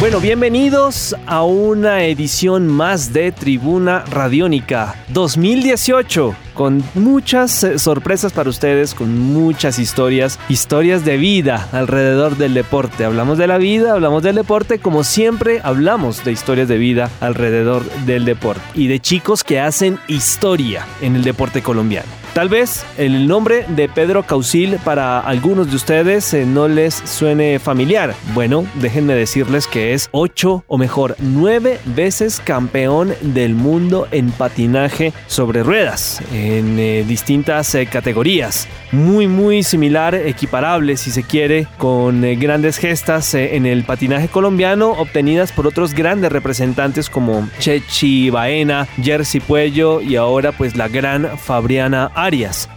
Bueno, bienvenidos a una edición más de Tribuna Radiónica 2018 con muchas eh, sorpresas para ustedes, con muchas historias, historias de vida alrededor del deporte. Hablamos de la vida, hablamos del deporte, como siempre hablamos de historias de vida alrededor del deporte y de chicos que hacen historia en el deporte colombiano. Tal vez el nombre de Pedro Causil para algunos de ustedes eh, no les suene familiar. Bueno, déjenme decirles que es ocho o mejor nueve veces campeón del mundo en patinaje sobre ruedas en eh, distintas eh, categorías. Muy muy similar, equiparable si se quiere, con grandes gestas en el patinaje colombiano obtenidas por otros grandes representantes como Chechi Baena, Jersey Puello y ahora pues la gran Fabriana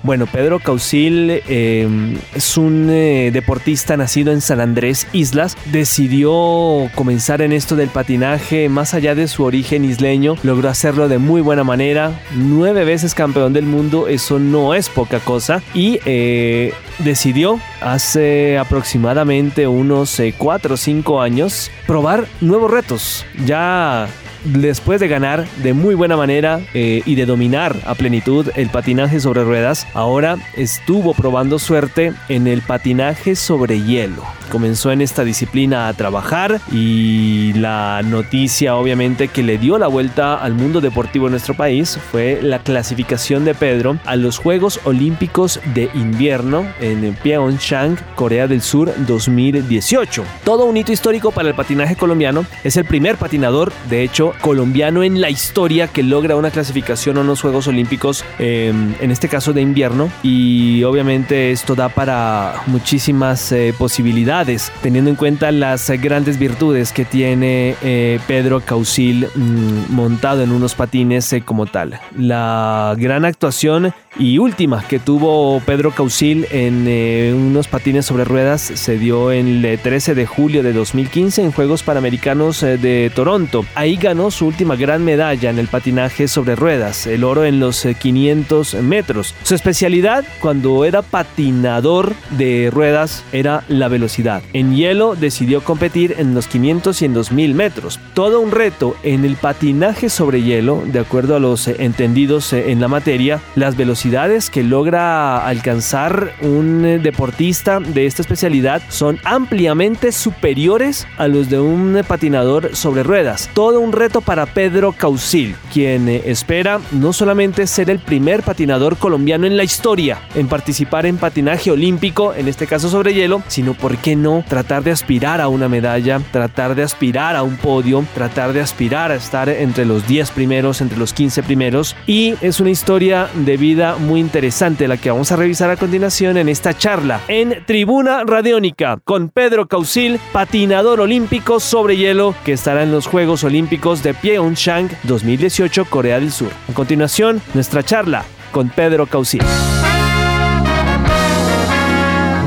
bueno, Pedro Causil em, es un eh, deportista nacido en San Andrés Islas. Decidió comenzar en esto del patinaje más allá de su origen isleño. Logró hacerlo de muy buena manera. Nueve veces campeón del mundo, eso no es poca cosa. Y eh, decidió hace aproximadamente unos 4 eh, o 5 años probar nuevos retos. Ya después de ganar de muy buena manera eh, y de dominar a plenitud el patinaje sobre ruedas, ahora estuvo probando suerte en el patinaje sobre hielo. Comenzó en esta disciplina a trabajar y la noticia obviamente que le dio la vuelta al mundo deportivo en nuestro país fue la clasificación de Pedro a los Juegos Olímpicos de Invierno en Pyeongchang, Corea del Sur 2018. Todo un hito histórico para el patinaje colombiano. Es el primer patinador, de hecho, colombiano en la historia que logra una clasificación a unos Juegos Olímpicos, em, en este caso de invierno. Y obviamente esto da para muchísimas eh, posibilidades, teniendo en cuenta las grandes virtudes que tiene eh, Pedro Causil mm, montado en unos patines eh, como tal. La gran actuación y última que tuvo Pedro Causil en unos patines sobre ruedas se dio el 13 de julio de 2015 en Juegos Panamericanos de Toronto. Ahí ganó su última gran medalla en el patinaje sobre ruedas, el oro en los 500 eh, metros. Su especialidad cuando era patinador de ruedas era la velocidad. En hielo decidió competir en los 500 y en 2000 metros. Todo un reto en el patinaje sobre hielo, de acuerdo a los eh, entendidos eh, en la materia, las velocidades que logra alcanzar un deportista de esta especialidad son ampliamente superiores a los de un patinador sobre ruedas. Todo un reto para Pedro Causil, quien eh, espera no solamente ser el primer patinador colombiano en la historia en participar en patinaje olímpico, en este caso sobre hielo, sino, ¿por qué no?, tratar de aspirar a una medalla, tratar de aspirar a un podio, tratar de aspirar a estar entre los 10 primeros, entre los 15 primeros. Y es una historia de vida muy interesante la que vamos a revisar a continuación en esta charla en Tribuna Radiónica con Pedro Causil, patinador olímpico sobre hielo que estará en los Juegos Olímpicos de Pyeongchang 2018, Corea del Sur. A continuación, nuestra charla con Pedro Causil.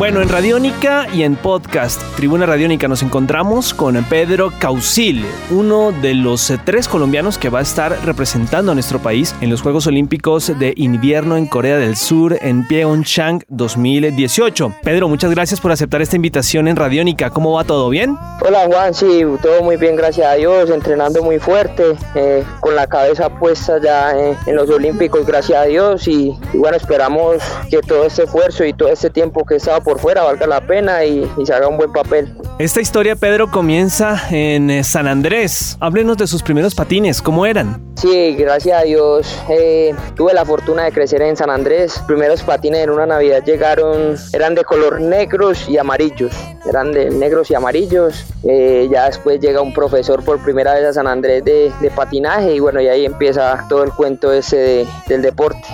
Bueno, en Radiónica y en podcast Tribuna Radiónica nos encontramos con Pedro Causil, uno de los eh, tres colombianos que va a estar representando a nuestro país en los Juegos Olímpicos de Invierno en Corea del Sur en Pyeongchang 2018. Pedro, muchas gracias por aceptar esta invitación en Radiónica. ¿Cómo va todo bien? Hola Juan, sí, todo muy bien, gracias a Dios, entrenando muy fuerte, eh, con la cabeza puesta ya eh, en los Olímpicos, gracias a Dios y, bueno, esperamos que todo este esfuerzo y todo este tiempo que he estado por fuera valga la pena y, se haga un buen papel. Esta historia, Pedro, comienza en eh, San Andrés. Háblenos de sus primeros patines, ¿cómo eran? Sí, gracias a Dios eh, tuve la fortuna de crecer en San Andrés. primeros patines en una Navidad llegaron, eran de color negros y amarillos. Eran de negros y amarillos. Eh, ya después llega un profesor por primera vez a San Andrés de, patinaje y bueno, y ahí empieza todo el cuento ese del deporte.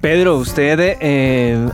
Pedro, usted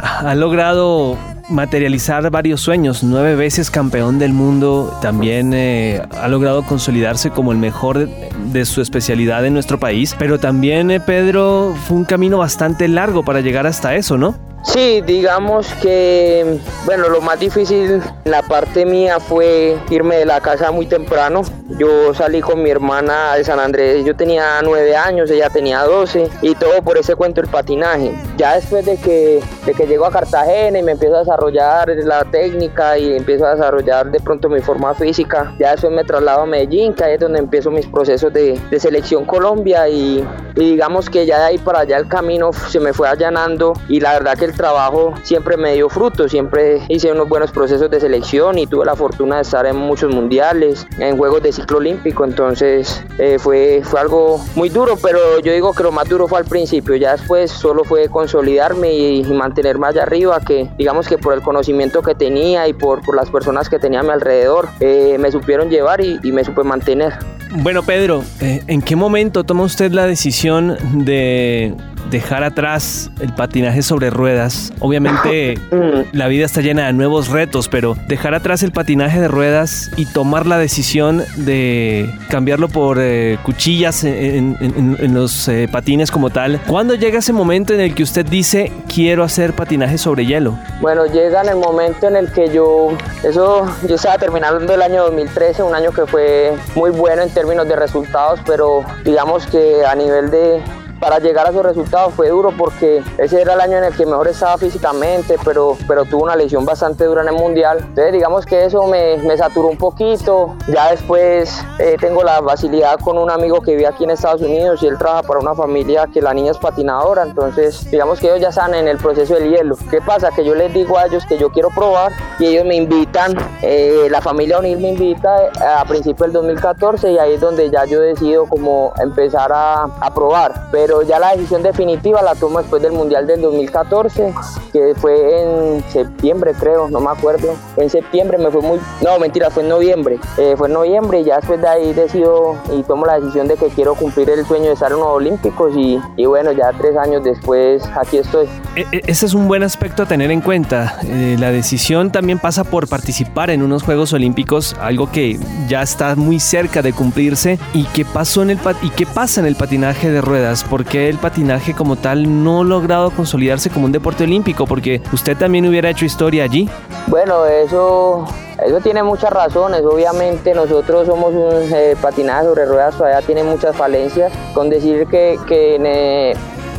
ha logrado materializar varios sueños, nueve veces campeón del mundo, también eh, ha logrado consolidarse como el mejor de, su especialidad en nuestro país, pero también eh, Pedro fue un camino bastante largo para llegar hasta eso, ¿no? Sí, digamos que, bueno, lo más difícil, la parte mía fue irme de la casa muy temprano. Yo salí con mi hermana de San Andrés, yo tenía nueve años, ella tenía 12 y todo por ese cuento el patinaje. Ya después de que, de que llego a Cartagena y me empiezo a desarrollar la técnica y empiezo a desarrollar de pronto mi forma física, ya después me traslado a Medellín, que es donde empiezo mis procesos de, de selección Colombia y, digamos que ya de ahí para allá el camino se me fue allanando y la verdad que el trabajo siempre me dio fruto, siempre hice unos buenos procesos de selección y tuve la fortuna de estar en muchos mundiales, en Juegos de Olímpico, entonces eh, fue, fue algo muy duro, pero yo digo que lo más duro fue al principio, ya después solo fue consolidarme y, mantenerme allá arriba, que digamos que por el conocimiento que tenía y por, por las personas que tenía a mi alrededor, eh, me supieron llevar y, y me supe mantener. Bueno, Pedro, eh, ¿en qué momento toma usted la decisión de dejar atrás el patinaje sobre ruedas? Obviamente la vida está llena de nuevos retos, pero dejar atrás el patinaje de ruedas y tomar la decisión de cambiarlo por eh, cuchillas en, en- en los eh, patines como tal. ¿Cuándo llega ese momento en el que usted dice quiero hacer patinaje sobre hielo? Bueno, llega en el momento en el que yo, eso, yo estaba terminando el año 2013, un año que fue muy bueno en términos de resultados, pero digamos que a nivel de, para llegar a esos resultados fue duro porque ese era el año en el que mejor estaba físicamente, pero, pero tuve una lesión bastante dura en el mundial. Entonces digamos que eso me, saturó un poquito. Ya después eh, tengo la facilidad con un amigo que vive aquí en Estados Unidos y él trabaja para una familia que la niña es patinadora. Entonces digamos que ellos ya están en el proceso del hielo. ¿Qué pasa? Que yo les digo a ellos que yo quiero probar y ellos me invitan, eh, la familia O'Neill me invita eh, a principios del 2014 y ahí es donde ya yo decido como empezar a, probar. Ya la decisión definitiva la tomo después del Mundial del 2014, que fue en septiembre creo, no me acuerdo. En septiembre, me fue muy... No, mentira, fue en noviembre. Eh, fue en noviembre y ya después de ahí decido y tomo la decisión de que quiero cumplir el sueño de estar en los Olímpicos y, y bueno, ya tres años después aquí estoy. E- e- Ese es un buen aspecto a tener en cuenta. Eh, la decisión también pasa por participar en unos Juegos Olímpicos, algo que ya está muy cerca de cumplirse. ¿Y qué pasó en el y qué pasa en el patinaje de ruedas? ¿Por qué el patinaje como tal no ha logrado consolidarse como un deporte olímpico? Porque usted también hubiera hecho historia allí. Bueno, eso, eso tiene muchas razones. Obviamente nosotros somos un eh, patinaje sobre ruedas, todavía tiene muchas falencias. Con decir que, que en eh,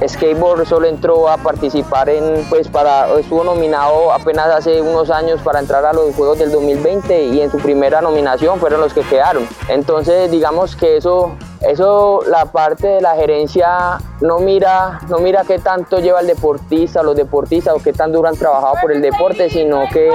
skateboard solo entró a participar en, pues para, estuvo nominado apenas hace unos años para entrar a los Juegos del 2020 y en su primera nominación fueron los que quedaron. Entonces digamos que eso eso la parte de la gerencia no mira, no mira qué tanto lleva el deportista, los deportistas o qué tan duro han trabajado por el deporte, sino que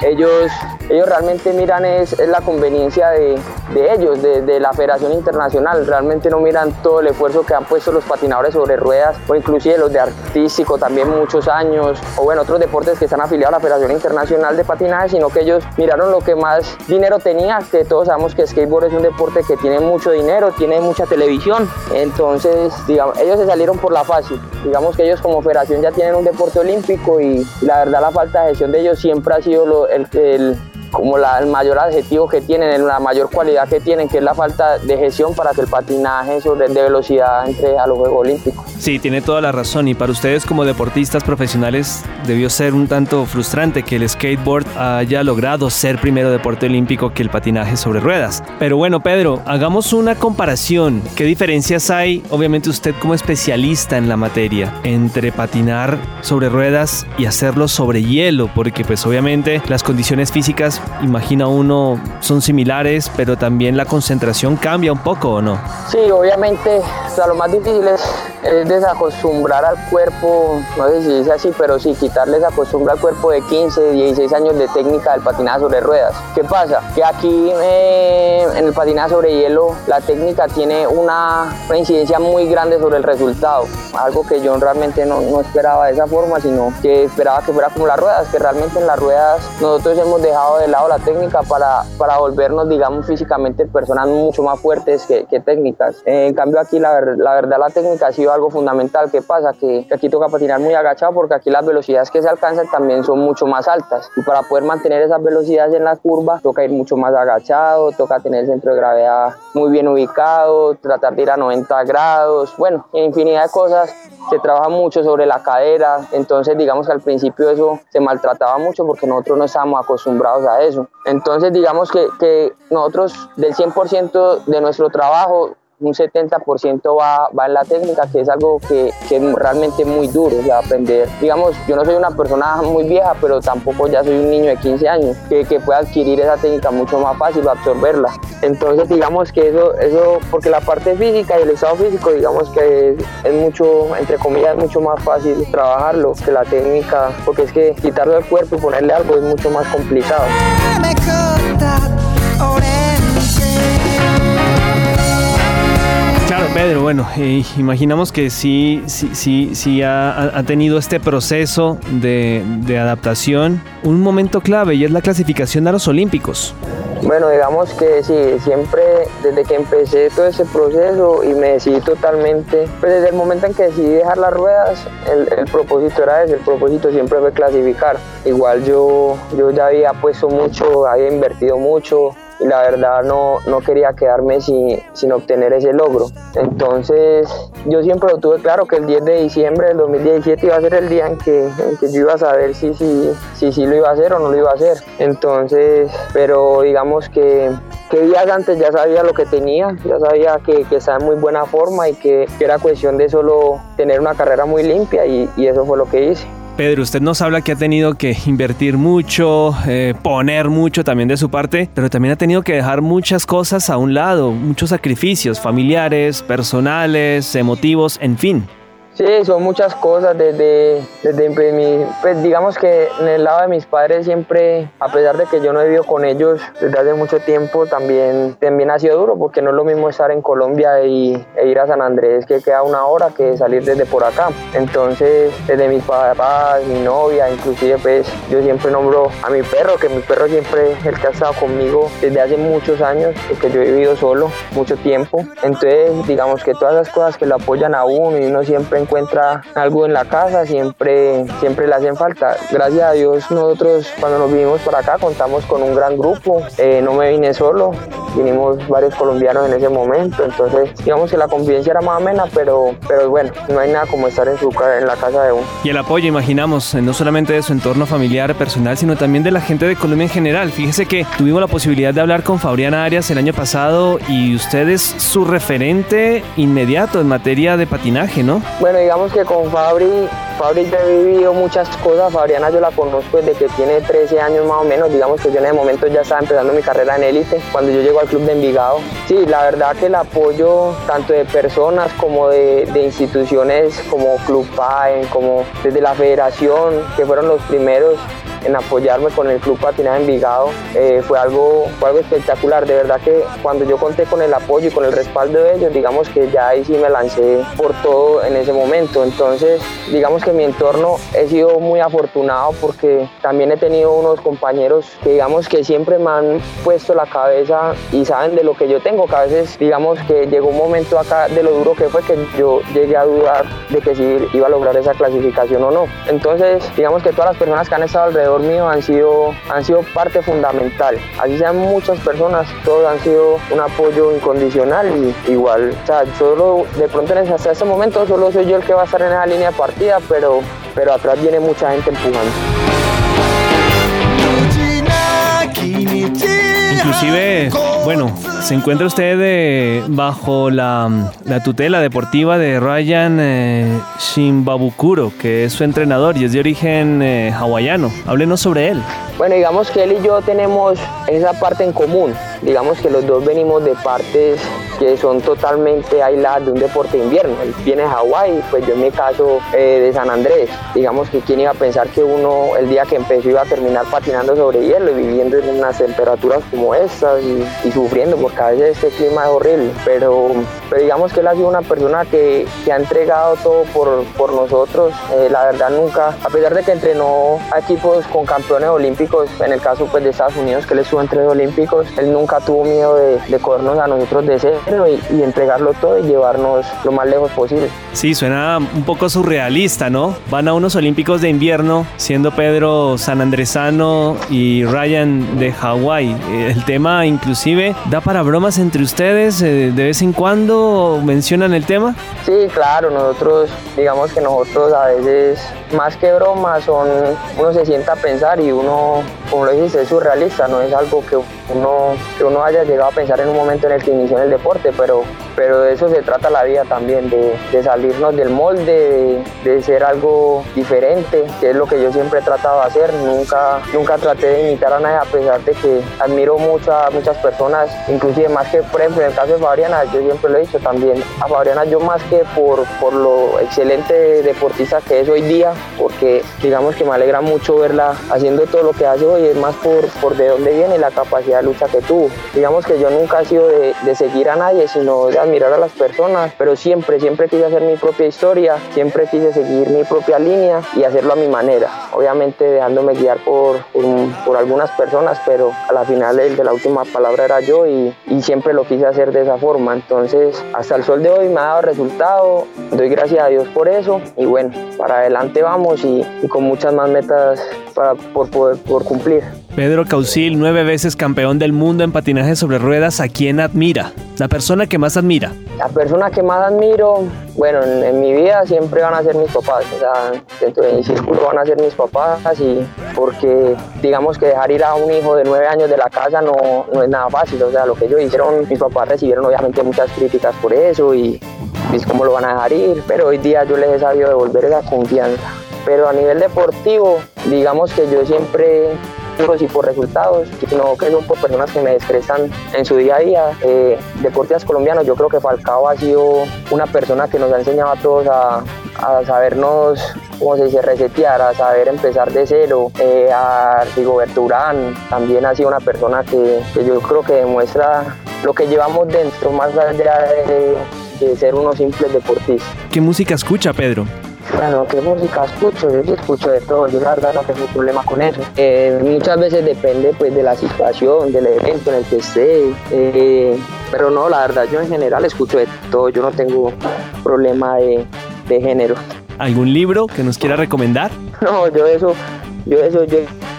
ellos, ellos realmente miran es, la conveniencia de, de ellos, de, la Federación Internacional. Realmente no miran todo el esfuerzo que han puesto los patinadores sobre ruedas o inclusive los de artístico también muchos años o bueno, otros deportes que están afiliados a la Federación Internacional de Patinaje, sino que ellos miraron lo que más dinero tenía, que todos sabemos que skateboard es un deporte que tiene mucho dinero, tiene mucha televisión, entonces digamos, ellos se salieron por la fácil. Digamos que ellos como federación ya tienen un deporte olímpico y la verdad la falta de gestión de ellos siempre ha sido lo, el, el, como la, el mayor adjetivo que tienen, la mayor cualidad que tienen, que es la falta de gestión para que el patinaje sobre, de velocidad entre a los Juegos Olímpicos. Sí, tiene toda la razón y para ustedes como deportistas profesionales debió ser un tanto frustrante que el skateboard haya logrado ser primero deporte olímpico que el patinaje sobre ruedas. Pero bueno, Pedro, hagamos una comparación. ¿Qué diferencias hay, obviamente usted como especialista en la materia, entre patinar sobre ruedas y hacerlo sobre hielo? Porque pues obviamente las condiciones físicas, imagina uno, son similares, pero también la concentración cambia un poco, ¿o no? Sí, obviamente, o lo más difícil es, es desacostumbrar al cuerpo, no sé si dice así, pero sí, quitarle esa al cuerpo de 15, 16 años de técnica del patinaje sobre ruedas. ¿Qué pasa? Que aquí eh, en el patinaje sobre hielo la técnica tiene una, una, incidencia muy grande sobre el resultado, algo que yo realmente no, no esperaba de esa forma, sino que esperaba que fuera como las ruedas, que realmente en las ruedas nosotros hemos dejado de lado la técnica para, para volvernos, digamos, físicamente personas mucho más fuertes que, que técnicas. Eh, en cambio aquí la, la verdad la técnica ha sido algo fundamental. ¿Qué pasa? Que aquí toca patinar muy agachado porque aquí las velocidades que se alcanzan también son mucho más altas. Y para poder mantener esas velocidades en la curva, toca ir mucho más agachado, toca tener el centro de gravedad muy bien ubicado, tratar de ir a 90 grados, bueno, infinidad de cosas. Se trabaja mucho sobre la cadera, entonces digamos que al principio eso se maltrataba mucho porque nosotros no estábamos acostumbrados a eso. Entonces digamos que, que nosotros del 100% de nuestro trabajo un 70% va, va en la técnica, que es algo que, que es realmente muy duro de aprender. Digamos, yo no soy una persona muy vieja, pero tampoco ya soy un niño de 15 años, que, que puede adquirir esa técnica mucho más fácil, absorberla. Entonces, digamos que eso, eso, porque la parte física y el estado físico, digamos que es, es mucho, entre comillas, mucho más fácil trabajarlo que la técnica, porque es que quitarlo del cuerpo y ponerle algo es mucho más complicado. Pedro, bueno, eh, imaginamos que sí, sí, sí, sí ha, tenido este proceso de, de adaptación, un momento clave y es la clasificación a los Olímpicos. Bueno, digamos que sí, siempre desde que empecé todo ese proceso y me decidí totalmente, pues desde el momento en que decidí dejar las ruedas, el, el propósito era ese, el propósito siempre fue clasificar. Igual yo, yo ya había puesto mucho, había invertido mucho, y la verdad no, no quería quedarme sin, sin obtener ese logro. Entonces yo siempre lo tuve claro que el 10 de diciembre del 2017 iba a ser el día en que, en que yo iba a saber si, si, si, si lo iba a hacer o no lo iba a hacer. Entonces, pero digamos que, que días antes ya sabía lo que tenía, ya sabía que, que estaba en muy buena forma y que, que era cuestión de solo tener una carrera muy limpia y, y eso fue lo que hice. Pedro, usted nos habla que ha tenido que invertir mucho, eh, poner mucho también de su parte, pero también ha tenido que dejar muchas cosas a un lado, muchos sacrificios familiares, personales, emotivos, en fin. Sí, son muchas cosas desde, desde mi, pues digamos que en el lado de mis padres siempre, a pesar de que yo no he vivido con ellos desde hace mucho tiempo, también, también ha sido duro porque no es lo mismo estar en Colombia y, e ir a San Andrés que queda una hora que salir desde por acá. Entonces, desde mis papás, mi novia, inclusive pues yo siempre nombro a mi perro, que mi perro siempre es el que ha estado conmigo desde hace muchos años, porque yo he vivido solo mucho tiempo. Entonces, digamos que todas las cosas que lo apoyan a uno y uno siempre encuentra algo en la casa, siempre, siempre le hacen falta. Gracias a Dios nosotros cuando nos vinimos para acá contamos con un gran grupo, eh, no me vine solo, vinimos varios colombianos en ese momento, entonces digamos que la convivencia era más amena, pero, pero bueno, no hay nada como estar en, su, en la casa de uno. Y el apoyo, imaginamos, no solamente de su entorno familiar, personal, sino también de la gente de Colombia en general. Fíjese que tuvimos la posibilidad de hablar con Fabriana Arias el año pasado y usted es su referente inmediato en materia de patinaje, ¿no? Bueno, digamos que con Fabri, Fabri ya he vivido muchas cosas. Fabriana yo la conozco desde que tiene 13 años más o menos. Digamos que yo en ese momento ya estaba empezando mi carrera en élite cuando yo llego al club de Envigado. Sí, la verdad que el apoyo tanto de personas como de, de instituciones como Club PAEN, como desde la federación, que fueron los primeros en apoyarme con el Club Patinaje Envigado eh, fue, algo, fue algo espectacular. De verdad que cuando yo conté con el apoyo y con el respaldo de ellos, digamos que ya ahí sí me lancé por todo en ese momento. Entonces, digamos que mi entorno he sido muy afortunado porque también he tenido unos compañeros que digamos que siempre me han puesto la cabeza y saben de lo que yo tengo, que a veces digamos que llegó un momento acá de lo duro que fue que yo llegué a dudar de que si iba a lograr esa clasificación o no. Entonces, digamos que todas las personas que han estado alrededor mío han sido, han sido parte fundamental. Así sean muchas personas, todos han sido un apoyo incondicional y igual, o sea, solo de pronto hasta ese momento solo soy yo el que va a estar en esa línea de partida, pero, pero atrás viene mucha gente empujando. Inclusive, bueno, se encuentra usted eh, bajo la, la, tutela deportiva de Ryan eh, Shimbabukuro, que es su entrenador y es de origen eh, hawaiano. Háblenos sobre él. Bueno, digamos que él y yo tenemos esa parte en común. Digamos que los dos venimos de partes que son totalmente aisladas de un deporte de invierno. Él viene de Hawái, pues yo en mi caso eh, de San Andrés. Digamos que quién iba a pensar que uno el día que empezó iba a terminar patinando sobre hielo y viviendo en unas temperaturas como estas y, sufriendo porque a veces este clima es horrible. Pero, pero digamos que él ha sido una persona que, que ha entregado todo por, por nosotros. Eh, la verdad nunca, a pesar de que entrenó a equipos con campeones olímpicos, en el caso pues de Estados Unidos que él estuvo en tres olímpicos, él nunca tuvo miedo de, de cogernos a nosotros de cero y entregarlo todo y llevarnos lo más lejos posible. Sí, suena un poco surrealista, ¿no? Van a unos Olímpicos de invierno, siendo Pedro sanandresano y Ryan de Hawái. El tema inclusive da para bromas entre ustedes, eh, de vez en cuando mencionan el tema. Sí, claro, nosotros, digamos que nosotros a veces, más que bromas, son, uno se sienta a pensar y uno, como lo dijiste, es surrealista, no es algo que uno, que uno haya llegado a pensar en un momento en el que inició en el deporte, pero, pero de eso se trata la vida también, de, salirnos del molde, de, de, ser algo diferente, que es lo que yo siempre he tratado de hacer. Nunca, nunca traté de imitar a nadie, a pesar de que admiro mucho a muchas personas, inclusive más que, por ejemplo, en el caso de Fabriana, yo siempre lo he dicho también, a Fabriana yo más que por, por lo excelente deportista que es hoy día, porque digamos que me alegra mucho verla haciendo todo lo que hace hoy, es más por, por de dónde viene la capacidad de lucha que tuvo. Digamos que yo nunca he sido de, de seguir a nadie, sino de admirar a las personas, pero siempre, siempre quise hacer mi propia historia, siempre quise seguir mi propia línea y hacerlo a mi manera. Obviamente dejándome guiar por, por, por algunas personas, pero a la final el de la última palabra era yo y, y, siempre lo quise hacer de esa forma. Entonces, hasta el sol de hoy me ha dado resultado, doy gracias a Dios por eso y bueno, para adelante vamos y, y con muchas más metas para, por, por, por cumplir. Pedro Causil, nueve veces campeón del mundo en patinaje sobre ruedas, ¿a quién admira? La persona que más admira. La persona que más admiro, bueno, en, en, mi vida siempre van a ser mis papás, o sea, dentro de mi círculo van a ser mis papás y porque digamos que dejar ir a un hijo de nueve años de la casa no, no es nada fácil, o sea, lo que ellos hicieron, mis papás recibieron obviamente muchas críticas por eso y es cómo lo van a dejar ir, pero hoy día yo les he sabido devolver esa confianza. Pero a nivel deportivo, digamos que yo siempre y por resultados, sino que son por personas que me descresan en su día a día. Eh, deportistas colombianos, yo creo que Falcao ha sido una persona que nos ha enseñado a todos a, a sabernos, como se dice, resetear, a saber empezar de cero. Eh, a Rigoberto Urán también ha sido una persona que, que, yo creo que demuestra lo que llevamos dentro, más allá de, de ser unos simples deportistas. ¿Qué música escucha, Pedro? Bueno, ¿qué música escucho? Yo sí escucho de todo, yo la verdad no tengo problema con eso. Eh, muchas veces depende pues de la situación, del evento en el que esté, eh, pero no, la verdad yo en general escucho de todo, yo no tengo problema de, de género. ¿Algún libro que nos quiera recomendar? No, yo eso, yo eso, yo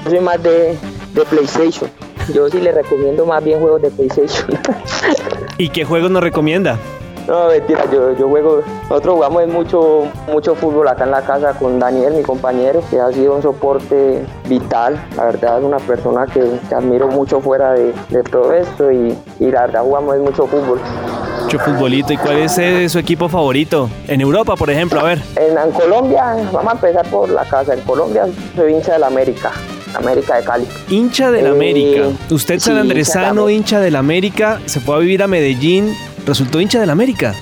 soy más de, de PlayStation. Yo sí le recomiendo más bien juegos de PlayStation. ¿Y qué juegos nos recomienda? No, mentira, yo, yo juego, nosotros jugamos mucho, mucho fútbol acá en la casa con Daniel, mi compañero, que ha sido un soporte vital. La verdad es una persona que, que admiro mucho fuera de, de todo esto y, y, la verdad jugamos mucho fútbol. Mucho futbolito. ¿Y cuál es eh, su equipo favorito? En Europa, por ejemplo, a ver. En, en Colombia, vamos a empezar por la casa. En Colombia soy hincha del América. América de Cali. Hincha del eh, América. Usted, San Andresano, sí, hincha del América, se fue a vivir a Medellín, resultó hincha del América.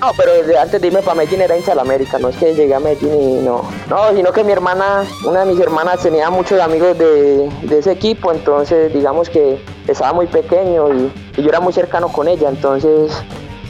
No, pero desde antes de irme para Medellín era hincha del América, no es que llegué a Medellín y no. No, sino que mi hermana, una de mis hermanas tenía muchos amigos de, de ese equipo, entonces digamos que estaba muy pequeño y, y, yo era muy cercano con ella, entonces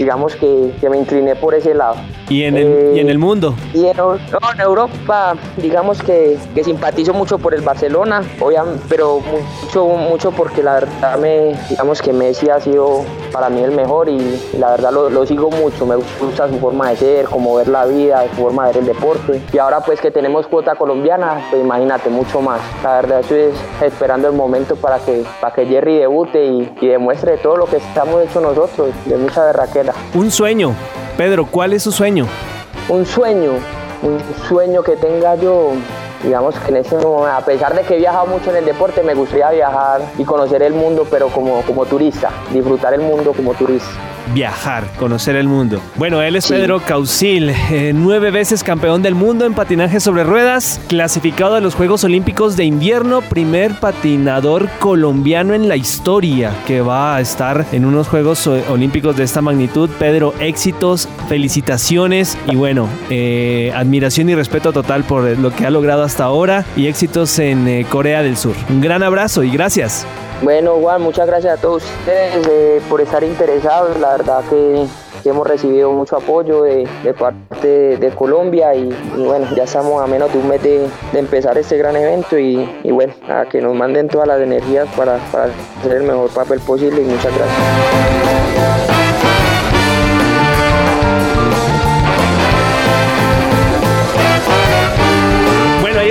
digamos que, que me incliné por ese lado. ¿Y en el, eh, ¿y en el mundo? Y en, no, en Europa, digamos que, que, simpatizo mucho por el Barcelona, obviamente, pero mucho, mucho porque la verdad, me, digamos que Messi ha sido para mí el mejor y, y la verdad lo, lo, sigo mucho. Me gusta su forma de ser, cómo ver la vida, su forma de ver el deporte. Y ahora, pues que tenemos cuota colombiana, pues imagínate, mucho más. La verdad, estoy esperando el momento para que, para que Jerry debute y, y demuestre todo lo que estamos hecho nosotros, de mucha berraquera. Un sueño. Pedro, ¿cuál es su sueño? Un sueño, un sueño que tenga yo, digamos que en ese momento, a pesar de que he viajado mucho en el deporte, me gustaría viajar y conocer el mundo, pero como, como turista, disfrutar el mundo como turista viajar, conocer el mundo. Bueno, él es sí. Pedro Causil, eh, nueve veces campeón del mundo en patinaje sobre ruedas, clasificado a los Juegos Olímpicos de Invierno, primer patinador colombiano en la historia que va a estar en unos Juegos Olímpicos de esta magnitud. Pedro, éxitos, felicitaciones y bueno, eh, admiración y respeto total por lo que ha logrado hasta ahora y éxitos en eh, Corea del Sur. Un gran abrazo y gracias. Bueno, Juan, muchas gracias a todos ustedes eh, por estar interesados. La verdad que, hemos recibido mucho apoyo de, parte de, Colombia y, bueno, ya estamos a menos de un mes de, empezar este gran evento y, bueno, a que nos manden todas las energías para hacer el mejor papel posible y muchas gracias.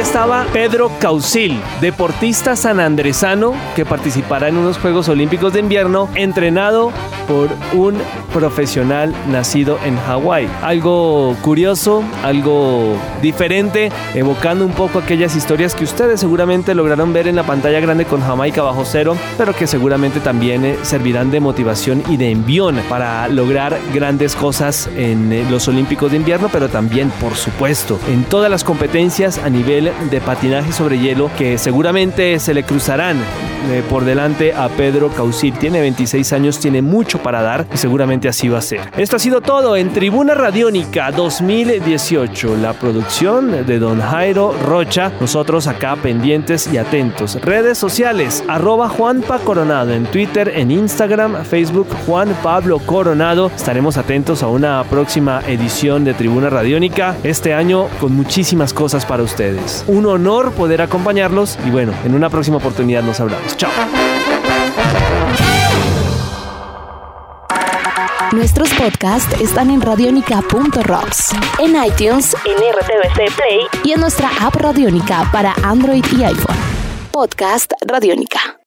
Estaba Pedro Causil, deportista sanandresano que participará en unos Juegos Olímpicos de Invierno, entrenado por un profesional nacido en Hawái. Algo curioso, algo diferente, evocando un poco aquellas historias que ustedes seguramente lograron ver en la pantalla grande con Jamaica bajo cero, pero que seguramente también eh, servirán de motivación y de envión para lograr grandes cosas en eh, los Olímpicos de Invierno, pero también, por supuesto, en todas las competencias a nivel de patinaje sobre hielo que seguramente se le cruzarán eh, por delante a Pedro Causil. Tiene 26 años, tiene mucho para dar y seguramente así va a ser. Esto ha sido todo en Tribuna Radiónica 2018, la producción de Don Jairo Rocha. Nosotros acá pendientes y atentos. Redes sociales, arroba Juanpa Coronado en Twitter, en Instagram, Facebook, Juan Pablo Coronado. Estaremos atentos a una próxima edición de Tribuna Radiónica este año con muchísimas cosas para ustedes. Un honor poder acompañarlos y bueno, en una próxima oportunidad nos hablamos. Chao. Nuestros podcasts están en radionica.rocks, en iTunes, en RTVC Play y en nuestra app Radionica para Android y iPhone. Podcast Radionica.